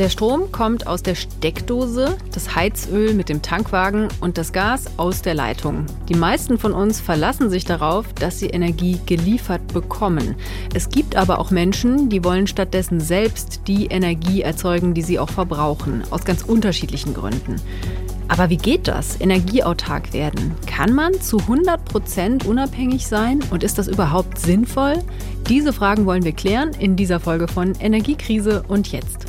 Der Strom kommt aus der Steckdose, das Heizöl mit dem Tankwagen und das Gas aus der Leitung. Die meisten von uns verlassen sich darauf, dass sie Energie geliefert bekommen. Es gibt aber auch Menschen, die wollen stattdessen selbst die Energie erzeugen, die sie auch verbrauchen, aus ganz unterschiedlichen Gründen. Aber wie geht das? Energieautark werden? Kann man zu 100 Prozent unabhängig sein? Und ist das überhaupt sinnvoll? Diese Fragen wollen wir klären in dieser Folge von Energiekrise und jetzt.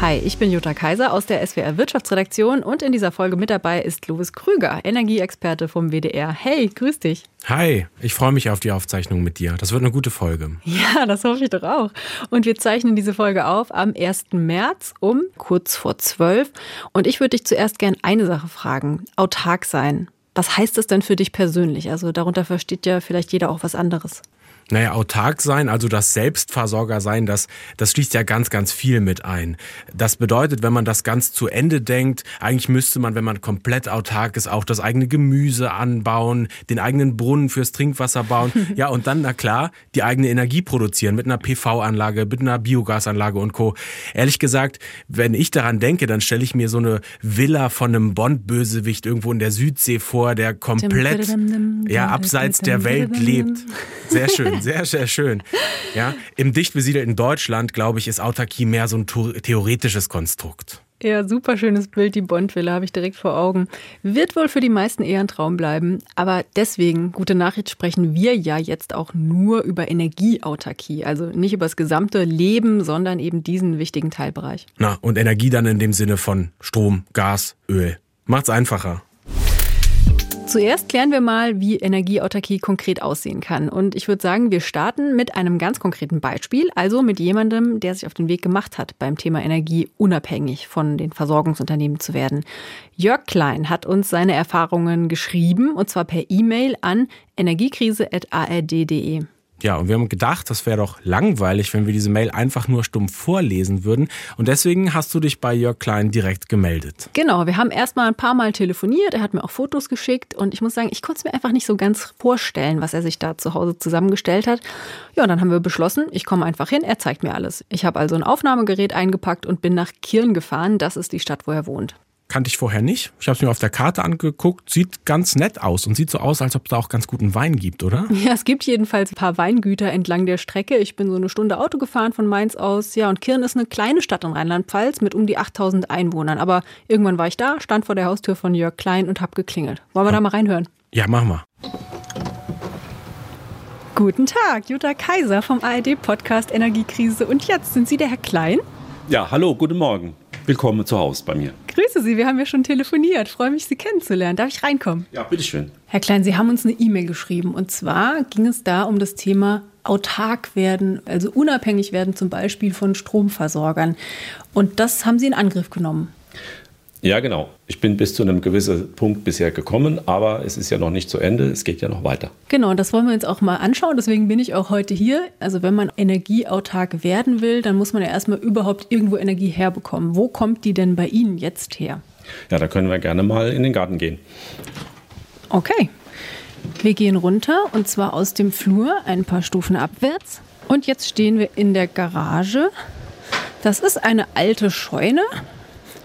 Hi, ich bin Jutta Kaiser aus der SWR Wirtschaftsredaktion und in dieser Folge mit dabei ist Louis Krüger, Energieexperte vom WDR. Hey, grüß dich. Hi, ich freue mich auf die Aufzeichnung mit dir. Das wird eine gute Folge. Ja, das hoffe ich doch auch. Und wir zeichnen diese Folge auf am 1. März um kurz vor 12. Und ich würde dich zuerst gern eine Sache fragen. Autark sein. Was heißt das denn für dich persönlich? Also darunter versteht ja vielleicht jeder auch was anderes. Naja, autark sein, also das Selbstversorger sein, das, das schließt ja ganz, ganz viel mit ein. Das bedeutet, wenn man das ganz zu Ende denkt, eigentlich müsste man, wenn man komplett autark ist, auch das eigene Gemüse anbauen, den eigenen Brunnen fürs Trinkwasser bauen. ja, und dann, na klar, die eigene Energie produzieren mit einer PV-Anlage, mit einer Biogasanlage und Co. Ehrlich gesagt, wenn ich daran denke, dann stelle ich mir so eine Villa von einem Bond-Bösewicht irgendwo in der Südsee vor, der komplett, ja, abseits der Welt lebt. Sehr schön sehr, sehr schön. Ja, Im dicht besiedelten Deutschland, glaube ich, ist Autarkie mehr so ein theoretisches Konstrukt. Ja, super schönes Bild, die Bondvilla habe ich direkt vor Augen. Wird wohl für die meisten eher ein Traum bleiben. Aber deswegen, gute Nachricht, sprechen wir ja jetzt auch nur über Energieautarkie. Also nicht über das gesamte Leben, sondern eben diesen wichtigen Teilbereich. Na, und Energie dann in dem Sinne von Strom, Gas, Öl. Macht's einfacher. Zuerst klären wir mal, wie Energieautarkie konkret aussehen kann. Und ich würde sagen, wir starten mit einem ganz konkreten Beispiel, also mit jemandem, der sich auf den Weg gemacht hat, beim Thema Energie unabhängig von den Versorgungsunternehmen zu werden. Jörg Klein hat uns seine Erfahrungen geschrieben, und zwar per E-Mail an energiekrise.ard.de. Ja, und wir haben gedacht, das wäre doch langweilig, wenn wir diese Mail einfach nur stumm vorlesen würden. Und deswegen hast du dich bei Jörg Klein direkt gemeldet. Genau, wir haben erstmal ein paar Mal telefoniert. Er hat mir auch Fotos geschickt. Und ich muss sagen, ich konnte es mir einfach nicht so ganz vorstellen, was er sich da zu Hause zusammengestellt hat. Ja, und dann haben wir beschlossen, ich komme einfach hin, er zeigt mir alles. Ich habe also ein Aufnahmegerät eingepackt und bin nach Kirn gefahren. Das ist die Stadt, wo er wohnt kannte ich vorher nicht. Ich habe es mir auf der Karte angeguckt. Sieht ganz nett aus und sieht so aus, als ob es da auch ganz guten Wein gibt, oder? Ja, es gibt jedenfalls ein paar Weingüter entlang der Strecke. Ich bin so eine Stunde Auto gefahren von Mainz aus. Ja, und Kirn ist eine kleine Stadt in Rheinland-Pfalz mit um die 8000 Einwohnern. Aber irgendwann war ich da, stand vor der Haustür von Jörg Klein und habe geklingelt. Wollen wir ja. da mal reinhören? Ja, mach mal. Guten Tag, Jutta Kaiser vom ARD-Podcast Energiekrise. Und jetzt sind Sie der Herr Klein? Ja, hallo, guten Morgen. Willkommen zu Hause bei mir. Grüße Sie, wir haben ja schon telefoniert. Freue mich, Sie kennenzulernen. Darf ich reinkommen? Ja, bitteschön. Herr Klein, Sie haben uns eine E-Mail geschrieben. Und zwar ging es da um das Thema autark werden, also unabhängig werden zum Beispiel von Stromversorgern. Und das haben Sie in Angriff genommen. Ja, genau. Ich bin bis zu einem gewissen Punkt bisher gekommen, aber es ist ja noch nicht zu Ende, es geht ja noch weiter. Genau, das wollen wir uns auch mal anschauen, deswegen bin ich auch heute hier. Also wenn man energieautark werden will, dann muss man ja erstmal überhaupt irgendwo Energie herbekommen. Wo kommt die denn bei Ihnen jetzt her? Ja, da können wir gerne mal in den Garten gehen. Okay. Wir gehen runter und zwar aus dem Flur ein paar Stufen abwärts. Und jetzt stehen wir in der Garage. Das ist eine alte Scheune.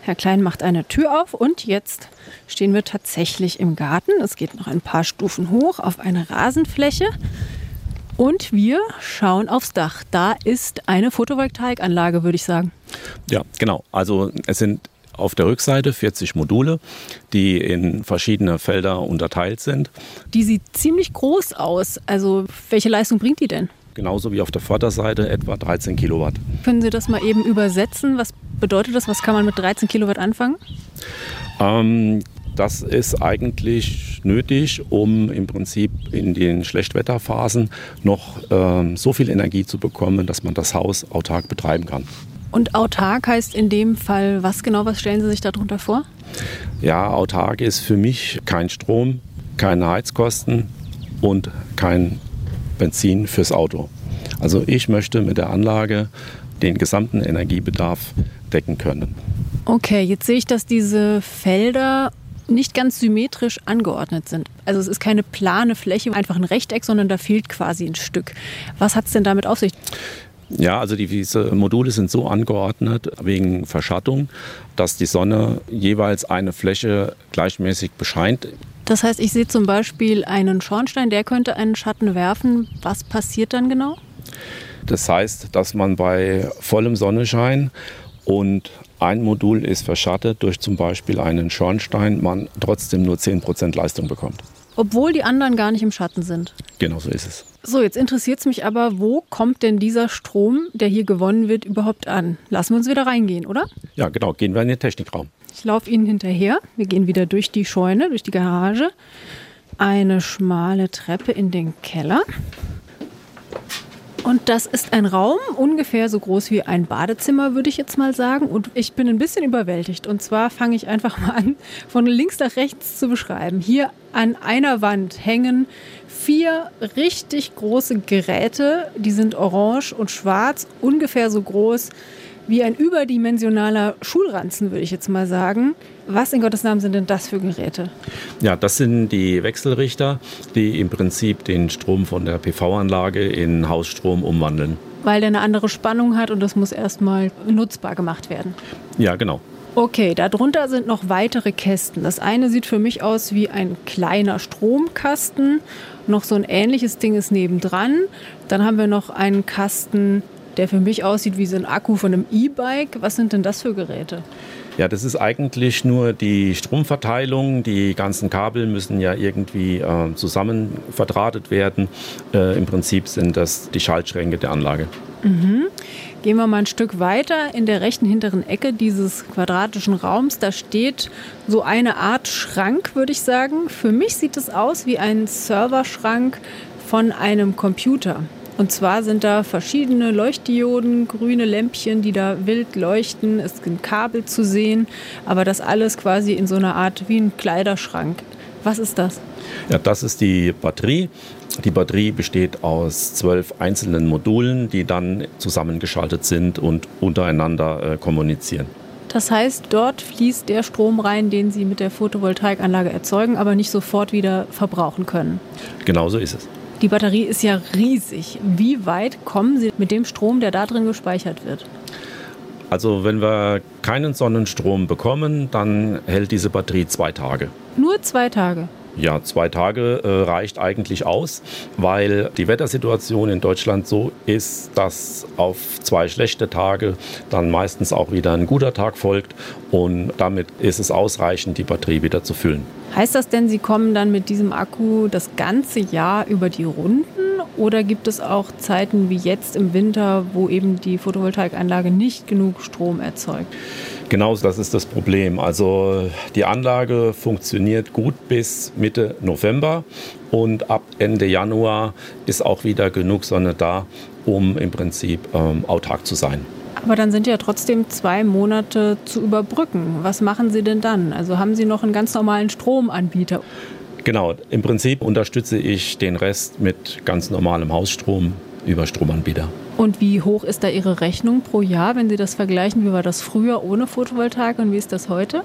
Herr Klein macht eine Tür auf und jetzt stehen wir tatsächlich im Garten. Es geht noch ein paar Stufen hoch auf eine Rasenfläche. Und wir schauen aufs Dach. Da ist eine Photovoltaikanlage, würde ich sagen. Ja, genau. Also es sind auf der Rückseite 40 Module, die in verschiedene Felder unterteilt sind. Die sieht ziemlich groß aus. Also welche Leistung bringt die denn? Genauso wie auf der Vorderseite etwa 13 Kilowatt. Können Sie das mal eben übersetzen? Was bedeutet das? Was kann man mit 13 Kilowatt anfangen? Ähm, das ist eigentlich nötig, um im Prinzip in den Schlechtwetterphasen noch ähm, so viel Energie zu bekommen, dass man das Haus autark betreiben kann. Und autark heißt in dem Fall was genau? Was stellen Sie sich darunter vor? Ja, autark ist für mich kein Strom, keine Heizkosten und kein Benzin fürs Auto. Also ich möchte mit der Anlage den gesamten Energiebedarf decken können. Okay, jetzt sehe ich, dass diese Felder nicht ganz symmetrisch angeordnet sind. Also es ist keine plane Fläche, einfach ein Rechteck, sondern da fehlt quasi ein Stück. Was hat es denn damit auf sich? Ja, also diese Module sind so angeordnet wegen Verschattung, dass die Sonne jeweils eine Fläche gleichmäßig bescheint. Das heißt, ich sehe zum Beispiel einen Schornstein, der könnte einen Schatten werfen. Was passiert dann genau? Das heißt, dass man bei vollem Sonnenschein und ein Modul ist verschattet durch zum Beispiel einen Schornstein, man trotzdem nur 10% Leistung bekommt. Obwohl die anderen gar nicht im Schatten sind. Genau so ist es. So, jetzt interessiert es mich aber, wo kommt denn dieser Strom, der hier gewonnen wird, überhaupt an? Lassen wir uns wieder reingehen, oder? Ja, genau. Gehen wir in den Technikraum. Ich laufe Ihnen hinterher. Wir gehen wieder durch die Scheune, durch die Garage. Eine schmale Treppe in den Keller. Und das ist ein Raum, ungefähr so groß wie ein Badezimmer, würde ich jetzt mal sagen. Und ich bin ein bisschen überwältigt. Und zwar fange ich einfach mal an, von links nach rechts zu beschreiben. Hier an einer Wand hängen vier richtig große Geräte. Die sind orange und schwarz, ungefähr so groß wie ein überdimensionaler Schulranzen, würde ich jetzt mal sagen. Was in Gottes Namen sind denn das für Geräte? Ja, das sind die Wechselrichter, die im Prinzip den Strom von der PV-Anlage in Hausstrom umwandeln. Weil der eine andere Spannung hat und das muss erstmal nutzbar gemacht werden. Ja, genau. Okay, darunter sind noch weitere Kästen. Das eine sieht für mich aus wie ein kleiner Stromkasten. Noch so ein ähnliches Ding ist nebendran. Dann haben wir noch einen Kasten, der für mich aussieht wie so ein Akku von einem E-Bike. Was sind denn das für Geräte? Ja, das ist eigentlich nur die Stromverteilung. Die ganzen Kabel müssen ja irgendwie äh, zusammen verdrahtet werden. Äh, Im Prinzip sind das die Schaltschränke der Anlage. Mhm. Gehen wir mal ein Stück weiter. In der rechten hinteren Ecke dieses quadratischen Raums, da steht so eine Art Schrank, würde ich sagen. Für mich sieht es aus wie ein Serverschrank von einem Computer. Und zwar sind da verschiedene Leuchtdioden, grüne Lämpchen, die da wild leuchten. Es sind Kabel zu sehen, aber das alles quasi in so einer Art wie ein Kleiderschrank. Was ist das? Ja, das ist die Batterie. Die Batterie besteht aus zwölf einzelnen Modulen, die dann zusammengeschaltet sind und untereinander äh, kommunizieren. Das heißt, dort fließt der Strom rein, den Sie mit der Photovoltaikanlage erzeugen, aber nicht sofort wieder verbrauchen können. Genau so ist es. Die Batterie ist ja riesig. Wie weit kommen Sie mit dem Strom, der da drin gespeichert wird? Also wenn wir keinen Sonnenstrom bekommen, dann hält diese Batterie zwei Tage. Nur zwei Tage. Ja, zwei Tage äh, reicht eigentlich aus, weil die Wettersituation in Deutschland so ist, dass auf zwei schlechte Tage dann meistens auch wieder ein guter Tag folgt und damit ist es ausreichend, die Batterie wieder zu füllen. Heißt das denn, Sie kommen dann mit diesem Akku das ganze Jahr über die Runden oder gibt es auch Zeiten wie jetzt im Winter, wo eben die Photovoltaikanlage nicht genug Strom erzeugt? Genau das ist das Problem. Also die Anlage funktioniert gut bis Mitte November und ab Ende Januar ist auch wieder genug Sonne da, um im Prinzip ähm, autark zu sein. Aber dann sind ja trotzdem zwei Monate zu überbrücken. Was machen Sie denn dann? Also haben Sie noch einen ganz normalen Stromanbieter? Genau, im Prinzip unterstütze ich den Rest mit ganz normalem Hausstrom über Stromanbieter. Und wie hoch ist da Ihre Rechnung pro Jahr, wenn Sie das vergleichen? Wie war das früher ohne Photovoltaik und wie ist das heute?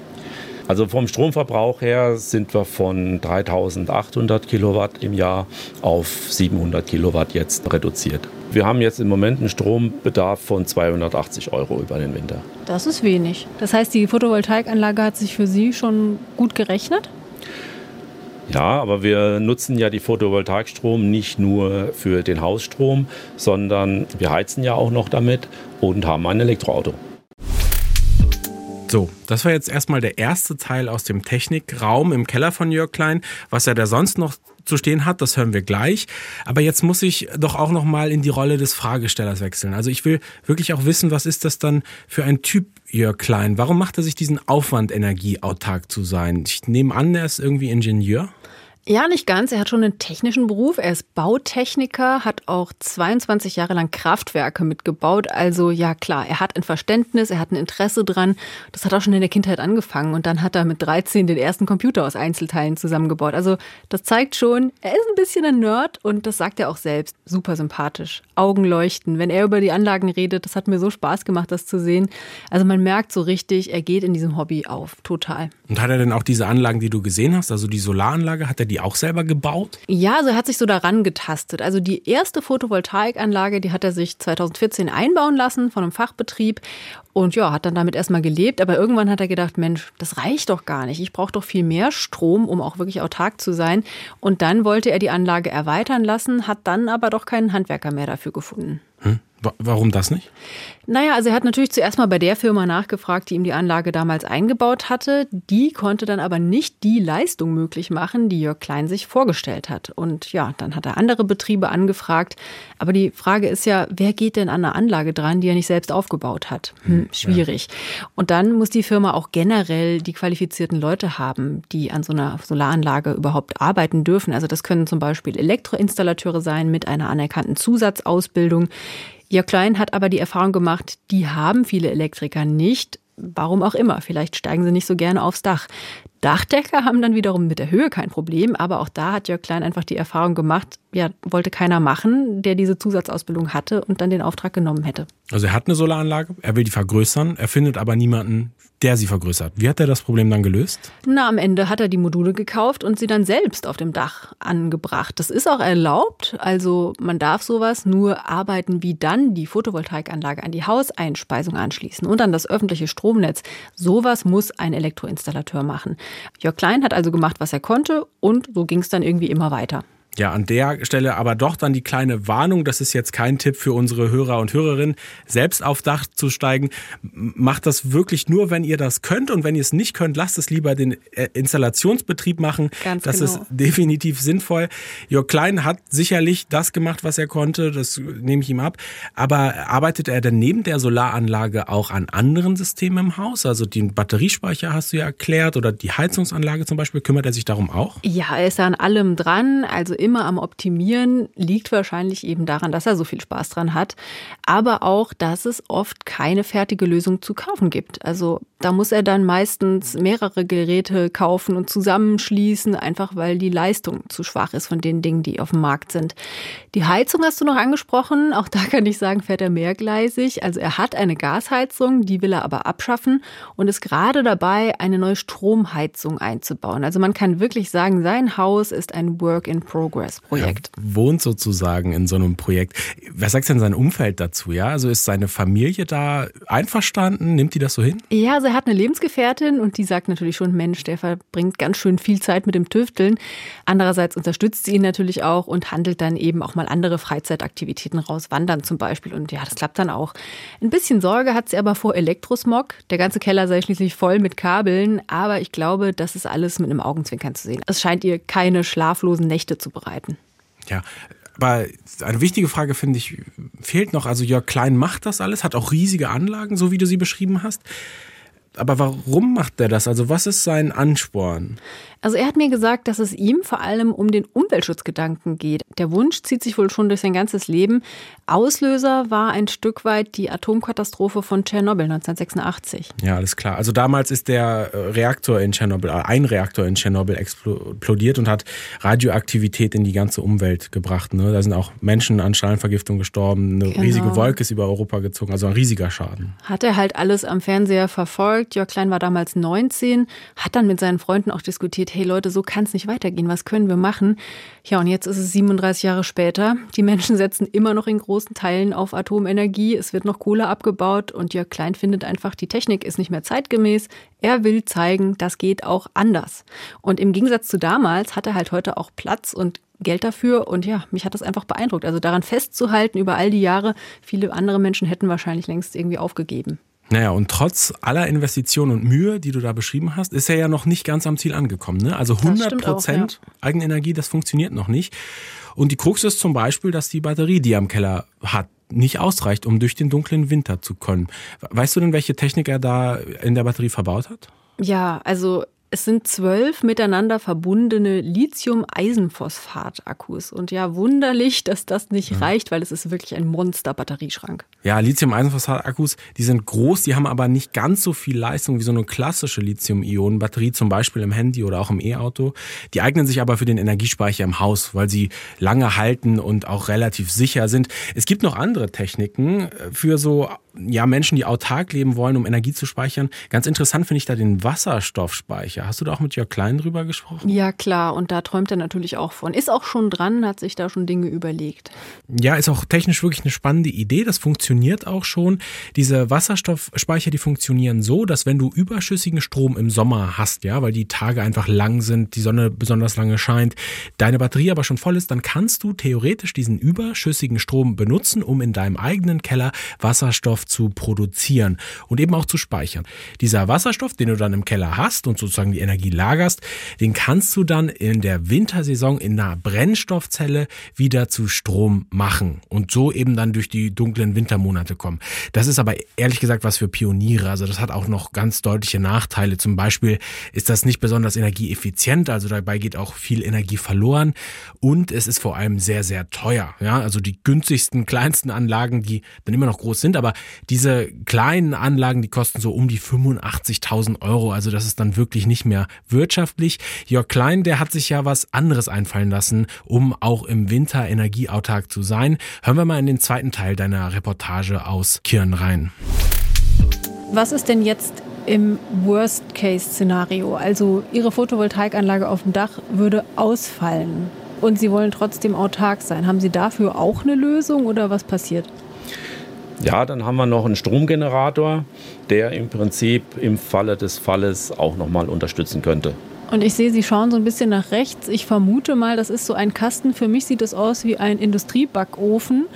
Also vom Stromverbrauch her sind wir von 3800 Kilowatt im Jahr auf 700 Kilowatt jetzt reduziert. Wir haben jetzt im Moment einen Strombedarf von 280 Euro über den Winter. Das ist wenig. Das heißt, die Photovoltaikanlage hat sich für Sie schon gut gerechnet? Ja, aber wir nutzen ja die Photovoltaikstrom nicht nur für den Hausstrom, sondern wir heizen ja auch noch damit und haben ein Elektroauto. So, das war jetzt erstmal der erste Teil aus dem Technikraum im Keller von Jörg Klein. Was er da sonst noch zu stehen hat, das hören wir gleich. Aber jetzt muss ich doch auch noch mal in die Rolle des Fragestellers wechseln. Also ich will wirklich auch wissen, was ist das dann für ein Typ Jörg Klein? Warum macht er sich diesen Aufwand, energieautark zu sein? Ich nehme an, er ist irgendwie Ingenieur. Ja, nicht ganz. Er hat schon einen technischen Beruf. Er ist Bautechniker, hat auch 22 Jahre lang Kraftwerke mitgebaut. Also ja, klar, er hat ein Verständnis, er hat ein Interesse dran. Das hat auch schon in der Kindheit angefangen. Und dann hat er mit 13 den ersten Computer aus Einzelteilen zusammengebaut. Also das zeigt schon, er ist ein bisschen ein Nerd und das sagt er auch selbst. Super sympathisch. Augen leuchten. Wenn er über die Anlagen redet, das hat mir so Spaß gemacht, das zu sehen. Also man merkt so richtig, er geht in diesem Hobby auf. Total. Und hat er denn auch diese Anlagen, die du gesehen hast, also die Solaranlage, hat er die auch selber gebaut? Ja, also er hat sich so daran getastet. Also die erste Photovoltaikanlage, die hat er sich 2014 einbauen lassen von einem Fachbetrieb und ja, hat dann damit erstmal gelebt. Aber irgendwann hat er gedacht, Mensch, das reicht doch gar nicht. Ich brauche doch viel mehr Strom, um auch wirklich autark zu sein. Und dann wollte er die Anlage erweitern lassen, hat dann aber doch keinen Handwerker mehr dafür gefunden. Hm? Warum das nicht? Naja, also er hat natürlich zuerst mal bei der Firma nachgefragt, die ihm die Anlage damals eingebaut hatte. Die konnte dann aber nicht die Leistung möglich machen, die Jörg Klein sich vorgestellt hat. Und ja, dann hat er andere Betriebe angefragt. Aber die Frage ist ja, wer geht denn an eine Anlage dran, die er nicht selbst aufgebaut hat? Hm, hm schwierig. Und dann muss die Firma auch generell die qualifizierten Leute haben, die an so einer Solaranlage überhaupt arbeiten dürfen. Also das können zum Beispiel Elektroinstallateure sein mit einer anerkannten Zusatzausbildung. Ihr Klein hat aber die Erfahrung gemacht, die haben viele Elektriker nicht. Warum auch immer. Vielleicht steigen sie nicht so gerne aufs Dach. Dachdecker haben dann wiederum mit der Höhe kein Problem, aber auch da hat Jörg Klein einfach die Erfahrung gemacht, ja, wollte keiner machen, der diese Zusatzausbildung hatte und dann den Auftrag genommen hätte. Also er hat eine Solaranlage, er will die vergrößern, er findet aber niemanden, der sie vergrößert. Wie hat er das Problem dann gelöst? Na, am Ende hat er die Module gekauft und sie dann selbst auf dem Dach angebracht. Das ist auch erlaubt, also man darf sowas nur arbeiten, wie dann die Photovoltaikanlage an die Hauseinspeisung anschließen und an das öffentliche Stromnetz. Sowas muss ein Elektroinstallateur machen. Jörg Klein hat also gemacht, was er konnte und so ging es dann irgendwie immer weiter. Ja, an der Stelle aber doch dann die kleine Warnung, das ist jetzt kein Tipp für unsere Hörer und Hörerinnen, selbst auf Dach zu steigen. Macht das wirklich nur, wenn ihr das könnt und wenn ihr es nicht könnt, lasst es lieber den äh, Installationsbetrieb machen. Ganz das genau. ist definitiv sinnvoll. Jörg Klein hat sicherlich das gemacht, was er konnte, das nehme ich ihm ab. Aber arbeitet er denn neben der Solaranlage auch an anderen Systemen im Haus? Also den Batteriespeicher hast du ja erklärt oder die Heizungsanlage zum Beispiel, kümmert er sich darum auch? Ja, er ist an allem dran. Also immer am Optimieren liegt wahrscheinlich eben daran, dass er so viel Spaß dran hat, aber auch, dass es oft keine fertige Lösung zu kaufen gibt. Also da muss er dann meistens mehrere Geräte kaufen und zusammenschließen, einfach weil die Leistung zu schwach ist von den Dingen, die auf dem Markt sind. Die Heizung hast du noch angesprochen. Auch da kann ich sagen, fährt er mehrgleisig. Also er hat eine Gasheizung, die will er aber abschaffen und ist gerade dabei, eine neue Stromheizung einzubauen. Also man kann wirklich sagen, sein Haus ist ein Work in Progress. Progress-Projekt. Er wohnt sozusagen in so einem Projekt. Was sagt denn sein Umfeld dazu? Ja, also ist seine Familie da einverstanden? Nimmt die das so hin? Ja, also er hat eine Lebensgefährtin und die sagt natürlich schon, Mensch, der verbringt ganz schön viel Zeit mit dem Tüfteln. Andererseits unterstützt sie ihn natürlich auch und handelt dann eben auch mal andere Freizeitaktivitäten raus, wandern zum Beispiel. Und ja, das klappt dann auch. Ein bisschen Sorge hat sie aber vor Elektrosmog. Der ganze Keller sei schließlich voll mit Kabeln, aber ich glaube, das ist alles mit einem Augenzwinkern zu sehen. Es scheint ihr keine schlaflosen Nächte zu bereiten vorbereiten. Ja, aber eine wichtige Frage finde ich fehlt noch. Also Jörg Klein macht das alles, hat auch riesige Anlagen, so wie du sie beschrieben hast. Aber warum macht er das? Also was ist sein Ansporn? Also er hat mir gesagt, dass es ihm vor allem um den Umweltschutzgedanken geht. Der Wunsch zieht sich wohl schon durch sein ganzes Leben. Auslöser war ein Stück weit die Atomkatastrophe von Tschernobyl 1986. Ja, alles klar. Also damals ist der äh, Reaktor in Tschernobyl, äh, ein Reaktor in Tschernobyl explodiert und hat Radioaktivität in die ganze Umwelt gebracht. Ne? Da sind auch Menschen an Strahlenvergiftung gestorben. Eine genau. riesige Wolke ist über Europa gezogen. Also ein riesiger Schaden. Hat er halt alles am Fernseher verfolgt. Jörg Klein war damals 19, hat dann mit seinen Freunden auch diskutiert, geht, hey Leute, so kann es nicht weitergehen, was können wir machen? Ja, und jetzt ist es 37 Jahre später. Die Menschen setzen immer noch in großen Teilen auf Atomenergie, es wird noch Kohle abgebaut und Jörg Klein findet einfach, die Technik ist nicht mehr zeitgemäß. Er will zeigen, das geht auch anders. Und im Gegensatz zu damals hat er halt heute auch Platz und Geld dafür und ja, mich hat das einfach beeindruckt. Also daran festzuhalten über all die Jahre, viele andere Menschen hätten wahrscheinlich längst irgendwie aufgegeben. Naja, und trotz aller Investitionen und Mühe, die du da beschrieben hast, ist er ja noch nicht ganz am Ziel angekommen. Ne? Also 100 Prozent ja. Eigenenergie, das funktioniert noch nicht. Und die Krux ist zum Beispiel, dass die Batterie, die er im Keller hat, nicht ausreicht, um durch den dunklen Winter zu können. Weißt du denn, welche Technik er da in der Batterie verbaut hat? Ja, also Es sind zwölf miteinander verbundene Lithium-Eisenphosphat-Akkus. Und ja, wunderlich, dass das nicht ja. reicht, weil es ist wirklich ein Monster-Batterieschrank. Ja, Lithium-Eisenphosphat-Akkus, die sind groß, die haben aber nicht ganz so viel Leistung wie so eine klassische Lithium-Ionen-Batterie, zum Beispiel im Handy oder auch im E-Auto. Die eignen sich aber für den Energiespeicher im Haus, weil sie lange halten und auch relativ sicher sind. Es gibt noch andere Techniken äh, für so ja, Menschen, die autark leben wollen, um Energie zu speichern. Ganz interessant finde ich da den Wasserstoffspeicher. Hast du da auch mit Jörg Klein drüber gesprochen? Ja, klar. Und da träumt er natürlich auch von. Ist auch schon dran, hat sich da schon Dinge überlegt. Ja, ist auch technisch wirklich eine spannende Idee. Das funktioniert auch schon. Diese Wasserstoffspeicher, die funktionieren so, dass wenn du überschüssigen Strom im Sommer hast, ja, weil die Tage einfach lang sind, die Sonne besonders lange scheint, deine Batterie aber schon voll ist, dann kannst du theoretisch diesen überschüssigen Strom benutzen, um in deinem eigenen Keller Wasserstoff zu produzieren und eben auch zu speichern. Dieser Wasserstoff, den du dann im Keller hast und sozusagen die Energie lagerst, den kannst du dann in der Wintersaison in einer Brennstoffzelle wieder zu Strom machen und so eben dann durch die dunklen Wintermonate kommen. Das ist aber ehrlich gesagt was für Pioniere. Also das hat auch noch ganz deutliche Nachteile. Zum Beispiel ist das nicht besonders energieeffizient, also dabei geht auch viel Energie verloren und es ist vor allem sehr, sehr teuer. Ja, also die günstigsten, kleinsten Anlagen, die dann immer noch groß sind, aber diese kleinen Anlagen, die kosten so um die 85.000 Euro. Also das ist dann wirklich nicht mehr wirtschaftlich. Jörg Klein, der hat sich ja was anderes einfallen lassen, um auch im Winter energieautark zu sein. Hören wir mal in den zweiten Teil deiner Reportage aus Kirn rein. Was ist denn jetzt im Worst-Case-Szenario? Also Ihre Photovoltaikanlage auf dem Dach würde ausfallen und Sie wollen trotzdem autark sein. Haben Sie dafür auch eine Lösung oder was passiert? Ja, dann haben wir noch einen Stromgenerator, der im Prinzip im Falle des Falles auch nochmal unterstützen könnte. Und ich sehe, Sie schauen so ein bisschen nach rechts. Ich vermute mal, das ist so ein Kasten. Für mich sieht es aus wie ein Industriebackofen.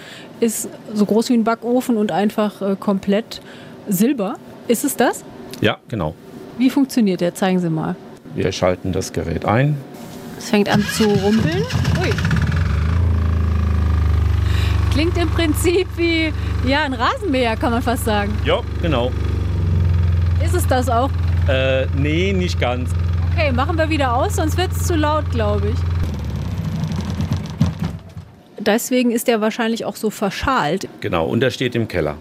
Ist so groß wie ein Backofen und einfach äh, komplett Silber. Ist es das? Ja, genau. Wie funktioniert der? Zeigen Sie mal. Wir schalten das Gerät ein. Es fängt an zu rumpeln. Ui. Klingt im Prinzip wie ja, ein Rasenmäher, kann man fast sagen. Ja, genau. Ist es das auch? Äh, nee, nicht ganz. Okay, machen wir wieder aus, sonst wird es zu laut, glaube ich. Deswegen ist der wahrscheinlich auch so verschalt. Genau, und der steht im Keller.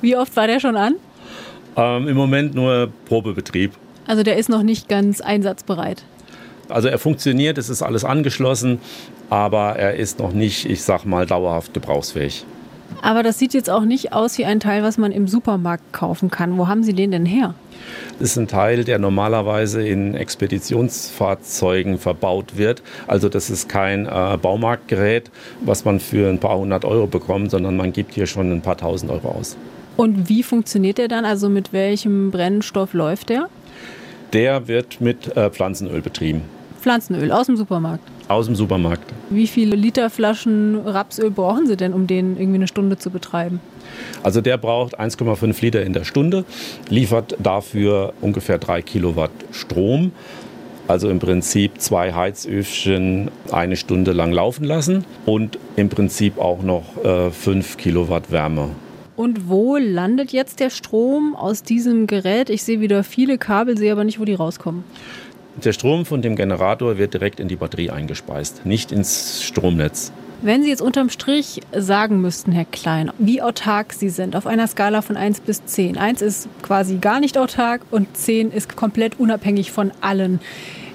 Wie oft war der schon an? Ähm, Im Moment nur Probebetrieb. Also der ist noch nicht ganz einsatzbereit. Also er funktioniert, es ist alles angeschlossen, aber er ist noch nicht, ich sag mal, dauerhaft gebrauchsfähig. Aber das sieht jetzt auch nicht aus wie ein Teil, was man im Supermarkt kaufen kann. Wo haben Sie den denn her? Das ist ein Teil, der normalerweise in Expeditionsfahrzeugen verbaut wird. Also das ist kein äh, Baumarktgerät, was man für ein paar hundert Euro bekommt, sondern man gibt hier schon ein paar tausend Euro aus. Und wie funktioniert der dann? Also mit welchem Brennstoff läuft der? Der wird mit äh, Pflanzenöl betrieben. Pflanzenöl aus dem Supermarkt? Aus dem Supermarkt. Wie viele Liter Flaschen Rapsöl brauchen Sie denn, um den irgendwie eine Stunde zu betreiben? Also der braucht 1,5 Liter in der Stunde, liefert dafür ungefähr 3 Kilowatt Strom. Also im Prinzip zwei Heizöfchen eine Stunde lang laufen lassen und im Prinzip auch noch äh, 5 Kilowatt Wärme. Und wo landet jetzt der Strom aus diesem Gerät? Ich sehe wieder viele Kabel, sehe aber nicht, wo die rauskommen. Der Strom von dem Generator wird direkt in die Batterie eingespeist, nicht ins Stromnetz. Wenn Sie jetzt unterm Strich sagen müssten, Herr Klein, wie autark Sie sind, auf einer Skala von 1 bis 10. 1 ist quasi gar nicht autark und 10 ist komplett unabhängig von allen.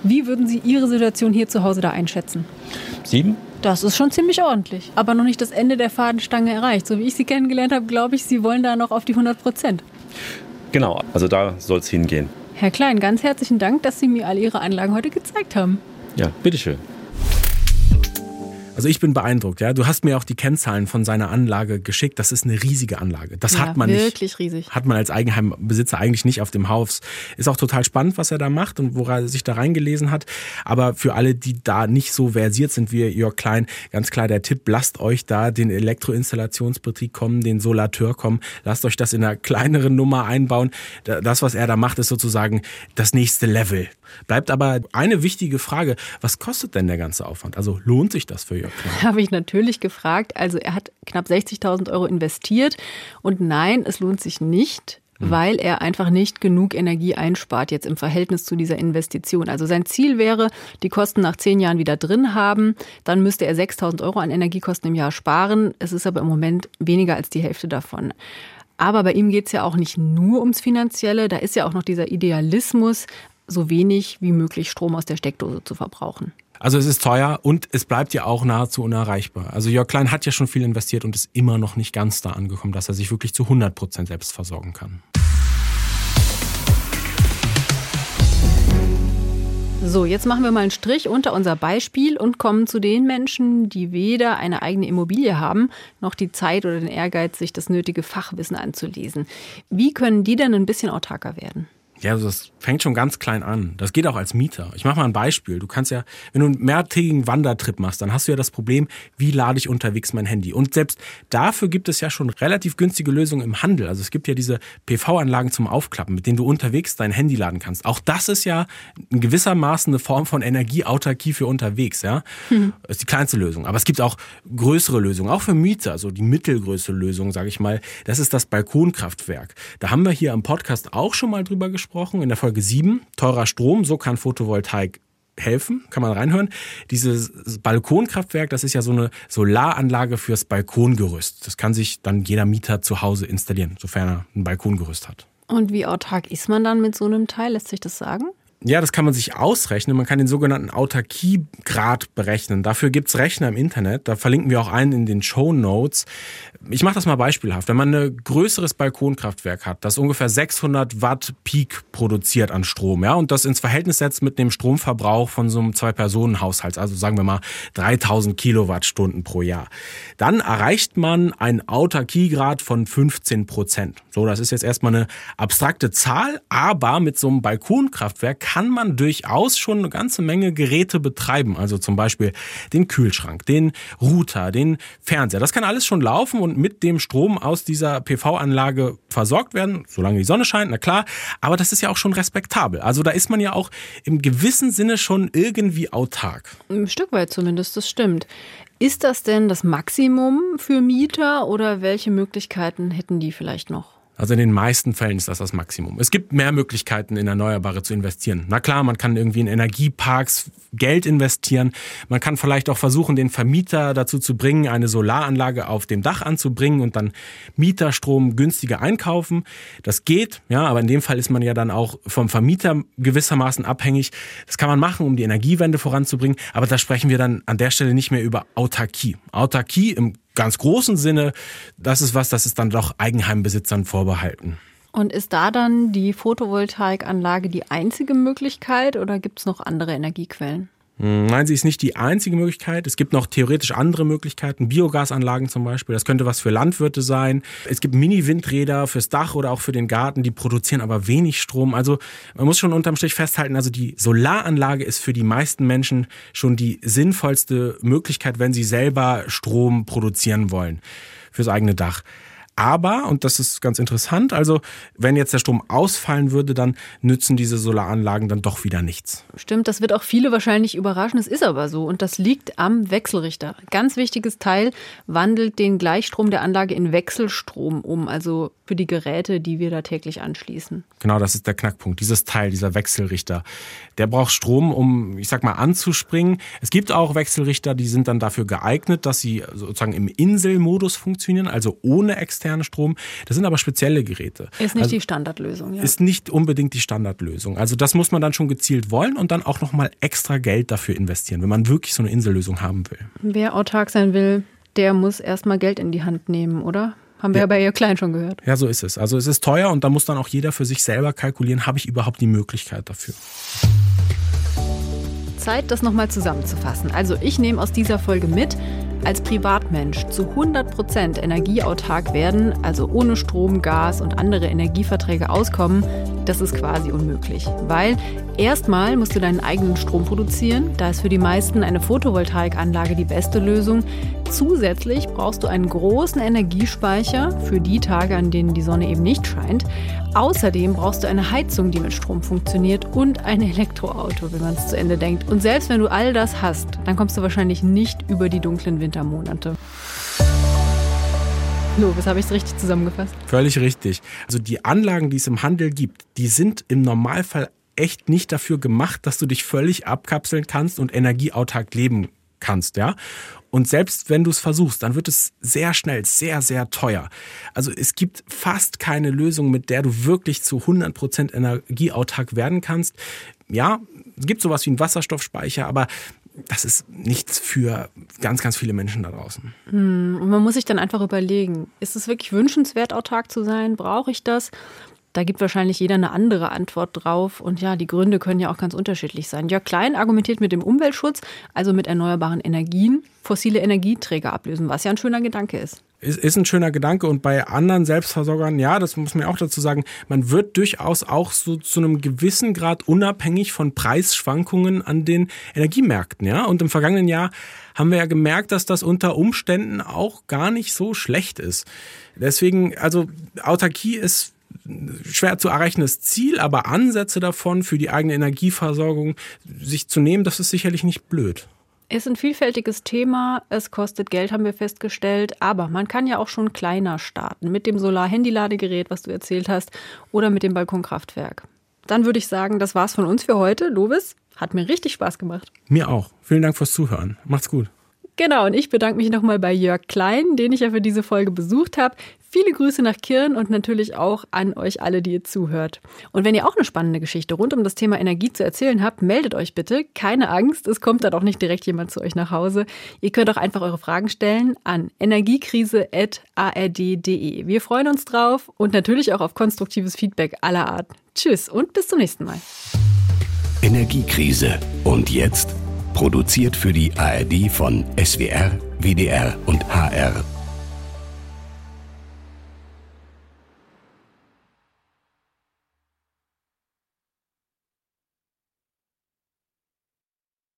Wie würden Sie Ihre Situation hier zu Hause da einschätzen? 7. Das ist schon ziemlich ordentlich, aber noch nicht das Ende der Fadenstange erreicht. So wie ich Sie kennengelernt habe, glaube ich, Sie wollen da noch auf die 100 Prozent. Genau, also da soll es hingehen. Herr Klein, ganz herzlichen Dank, dass Sie mir all Ihre Anlagen heute gezeigt haben. Ja, bitteschön. Also ich bin beeindruckt, ja. Du hast mir auch die Kennzahlen von seiner Anlage geschickt. Das ist eine riesige Anlage. Das ja, hat man wirklich nicht. Wirklich riesig. Hat man als Eigenheimbesitzer eigentlich nicht auf dem Haus. Ist auch total spannend, was er da macht und woran er sich da reingelesen hat. Aber für alle, die da nicht so versiert sind wie Jörg Klein, ganz klar der Tipp, lasst euch da den Elektroinstallationsbetrieb kommen, den Solateur kommen. Lasst euch das in einer kleineren Nummer einbauen. Das, was er da macht, ist sozusagen das nächste Level. Bleibt aber eine wichtige Frage. Was kostet denn der ganze Aufwand? Also lohnt sich das für Jörg? Habe ich natürlich gefragt. Also er hat knapp 60.000 Euro investiert und nein, es lohnt sich nicht. mhm. weil er einfach nicht genug Energie einspart jetzt im Verhältnis zu dieser Investition. Also sein Ziel wäre, die Kosten nach zehn Jahren wieder drin haben. Dann müsste er 6000 Euro an Energiekosten im Jahr sparen. Es ist aber im Moment weniger als die Hälfte davon. Aber bei ihm geht es ja auch nicht nur ums Finanzielle, da ist ja auch noch dieser Idealismus, so wenig wie möglich Strom aus der Steckdose zu verbrauchen. Also es ist teuer und es bleibt ja auch nahezu unerreichbar. Also Jörg Klein hat ja schon viel investiert und ist immer noch nicht ganz da angekommen, dass er sich wirklich zu 100 Prozent selbst versorgen kann. So, jetzt machen wir mal einen Strich unter unser Beispiel und kommen zu den Menschen, die weder eine eigene Immobilie haben, noch die Zeit oder den Ehrgeiz, sich das nötige Fachwissen anzulesen. Wie können die denn ein bisschen autarker werden? Ja, also das fängt schon ganz klein an. Das geht auch als Mieter. Ich mache mal ein Beispiel. Du kannst ja, wenn du einen mehrtägigen Wandertrip machst, dann hast du ja das Problem, wie lade ich unterwegs mein Handy? Und selbst dafür gibt es ja schon relativ günstige Lösungen im Handel. Also es gibt ja diese PV-Anlagen zum Aufklappen, mit denen du unterwegs dein Handy laden kannst. Auch das ist ja in gewissermaßen eine Form von Energieautarkie für unterwegs, ja. Das ist die kleinste Lösung. Aber es gibt auch größere Lösungen, auch für Mieter, also die mittelgrößte Lösung, sage ich mal. Das ist das Balkonkraftwerk. Da haben wir hier am Podcast auch schon mal drüber gesprochen gesprochen in der Folge 7. Teurer Strom, so kann Photovoltaik helfen, kann man reinhören. Dieses Balkonkraftwerk, das ist ja so eine Solaranlage fürs Balkongerüst. Das kann sich dann jeder Mieter zu Hause installieren, sofern er ein Balkongerüst hat. Und wie autark ist man dann mit so einem Teil? Lässt sich das sagen? Ja, das kann man sich ausrechnen. Man kann den sogenannten Autarkiegrad berechnen. Dafür gibt's Rechner im Internet. Da verlinken wir auch einen in den Show Notes. Ich mache das mal beispielhaft. Wenn man ein größeres Balkonkraftwerk hat, das ungefähr 600 Watt Peak produziert an Strom, ja, und das ins Verhältnis setzt mit dem Stromverbrauch von so einem Zwei-Personen-Haushalt, also sagen wir mal 3000 Kilowattstunden pro Jahr, dann erreicht man einen Autarkiegrad von 15 Prozent. So, das ist jetzt erstmal eine abstrakte Zahl, aber mit so einem Balkonkraftwerk kann man durchaus schon eine ganze Menge Geräte betreiben. Also zum Beispiel den Kühlschrank, den Router, den Fernseher. Das kann alles schon laufen und mit dem Strom aus dieser PV-Anlage versorgt werden, solange die Sonne scheint, na klar. Aber das ist ja auch schon respektabel. Also da ist man ja auch im gewissen Sinne schon irgendwie autark. Ein Stück weit zumindest, das stimmt. Ist das denn das Maximum für Mieter oder welche Möglichkeiten hätten die vielleicht noch? Also in den meisten Fällen ist das das Maximum. Es gibt mehr Möglichkeiten, in Erneuerbare zu investieren. Na klar, man kann irgendwie in Energieparks Geld investieren. Man kann vielleicht auch versuchen, den Vermieter dazu zu bringen, eine Solaranlage auf dem Dach anzubringen und dann Mieterstrom günstiger einkaufen. Das geht, ja, aber in dem Fall ist man ja dann auch vom Vermieter gewissermaßen abhängig. Das kann man machen, um die Energiewende voranzubringen. Aber da sprechen wir dann an der Stelle nicht mehr über Autarkie. Autarkie im ganz großen Sinne, das ist was, das ist dann doch Eigenheimbesitzern vorbehalten. Und ist da dann die Photovoltaikanlage die einzige Möglichkeit oder gibt es noch andere Energiequellen? Hm, nein, sie ist nicht die einzige Möglichkeit. Es gibt noch theoretisch andere Möglichkeiten, Biogasanlagen zum Beispiel. Das könnte was für Landwirte sein. Es gibt Mini-Windräder fürs Dach oder auch für den Garten, die produzieren aber wenig Strom. Also man muss schon unterm Strich festhalten, also die Solaranlage ist für die meisten Menschen schon die sinnvollste Möglichkeit, wenn sie selber Strom produzieren wollen fürs eigene Dach. Aber, und das ist ganz interessant, also wenn jetzt der Strom ausfallen würde, dann nützen diese Solaranlagen dann doch wieder nichts. Stimmt, das wird auch viele wahrscheinlich überraschen. Es ist aber so und das liegt am Wechselrichter. Ganz wichtiges Teil wandelt den Gleichstrom der Anlage in Wechselstrom um, also für die Geräte, die wir da täglich anschließen. Genau, das ist der Knackpunkt. Dieses Teil, dieser Wechselrichter, der braucht Strom, um, ich sag mal, anzuspringen. Es gibt auch Wechselrichter, die sind dann dafür geeignet, dass sie sozusagen im Inselmodus funktionieren, also ohne externe externen Strom. Das sind aber spezielle Geräte. Ist nicht also, die Standardlösung, ja. Ist nicht unbedingt die Standardlösung. Also das muss man dann schon gezielt wollen und dann auch nochmal extra Geld dafür investieren, wenn man wirklich so eine Insellösung haben will. Wer autark sein will, der muss erstmal Geld in die Hand nehmen, oder? Haben wir ja. bei ihr klein schon gehört. Ja, so ist es. Also es ist teuer und da muss dann auch jeder für sich selber kalkulieren, habe ich überhaupt die Möglichkeit dafür. Zeit, das nochmal zusammenzufassen. Also ich nehme aus dieser Folge mit, als Privatmensch zu 100% energieautark werden, also ohne Strom, Gas und andere Energieverträge auskommen, das ist quasi unmöglich. Weil erstmal musst du deinen eigenen Strom produzieren. Da ist für die meisten eine Photovoltaikanlage die beste Lösung. Zusätzlich brauchst du einen großen Energiespeicher für die Tage, an denen die Sonne eben nicht scheint. Außerdem brauchst du eine Heizung, die mit Strom funktioniert und ein Elektroauto, wenn man es zu Ende denkt. Und selbst wenn du all das hast, dann kommst du wahrscheinlich nicht über die dunklen Wintermonate. Lovis, habe ich es richtig zusammengefasst? Völlig richtig. Also die Anlagen, die es im Handel gibt, die sind im Normalfall echt nicht dafür gemacht, dass du dich völlig abkapseln kannst und energieautark leben kannst, ja. Und selbst wenn du es versuchst, dann wird es sehr schnell sehr, sehr teuer. Also es gibt fast keine Lösung, mit der du wirklich zu 100 Prozent energieautark werden kannst. Ja, es gibt sowas wie einen Wasserstoffspeicher, aber das ist nichts für ganz, ganz viele Menschen da draußen. Hm, und man muss sich dann einfach überlegen, ist es wirklich wünschenswert, autark zu sein? Brauche ich das? Da gibt wahrscheinlich jeder eine andere Antwort drauf. Und ja, die Gründe können ja auch ganz unterschiedlich sein. Jörg Klein argumentiert mit dem Umweltschutz, also mit erneuerbaren Energien, fossile Energieträger ablösen, was ja ein schöner Gedanke ist. Ist, ist ein schöner Gedanke und bei anderen Selbstversorgern, ja, das muss man auch dazu sagen, man wird durchaus auch so zu einem gewissen Grad unabhängig von Preisschwankungen an den Energiemärkten, ja. Und im vergangenen Jahr haben wir ja gemerkt, dass das unter Umständen auch gar nicht so schlecht ist. Deswegen, also Autarkie ist schwer zu erreichendes Ziel, aber Ansätze davon für die eigene Energieversorgung sich zu nehmen, das ist sicherlich nicht blöd. Ist ein vielfältiges Thema. Es kostet Geld, haben wir festgestellt. Aber man kann ja auch schon kleiner starten. Mit dem Solar-Handy-Ladegerät, was du erzählt hast, oder mit dem Balkonkraftwerk. Dann würde ich sagen, das war's von uns für heute. Lovis, hat mir richtig Spaß gemacht. Mir auch. Vielen Dank fürs Zuhören. Macht's gut. Genau, und ich bedanke mich nochmal bei Jörg Klein, den ich ja für diese Folge besucht habe. Viele Grüße nach Kirn und natürlich auch an euch alle, die ihr zuhört. Und wenn ihr auch eine spannende Geschichte rund um das Thema Energie zu erzählen habt, meldet euch bitte. Keine Angst, es kommt dann auch nicht direkt jemand zu euch nach Hause. Ihr könnt auch einfach eure Fragen stellen an energiekrise.ard.de. Wir freuen uns drauf und natürlich auch auf konstruktives Feedback aller Art. Tschüss und bis zum nächsten Mal. Energiekrise. Und jetzt? Produziert für die ARD von SWR, WDR und HR.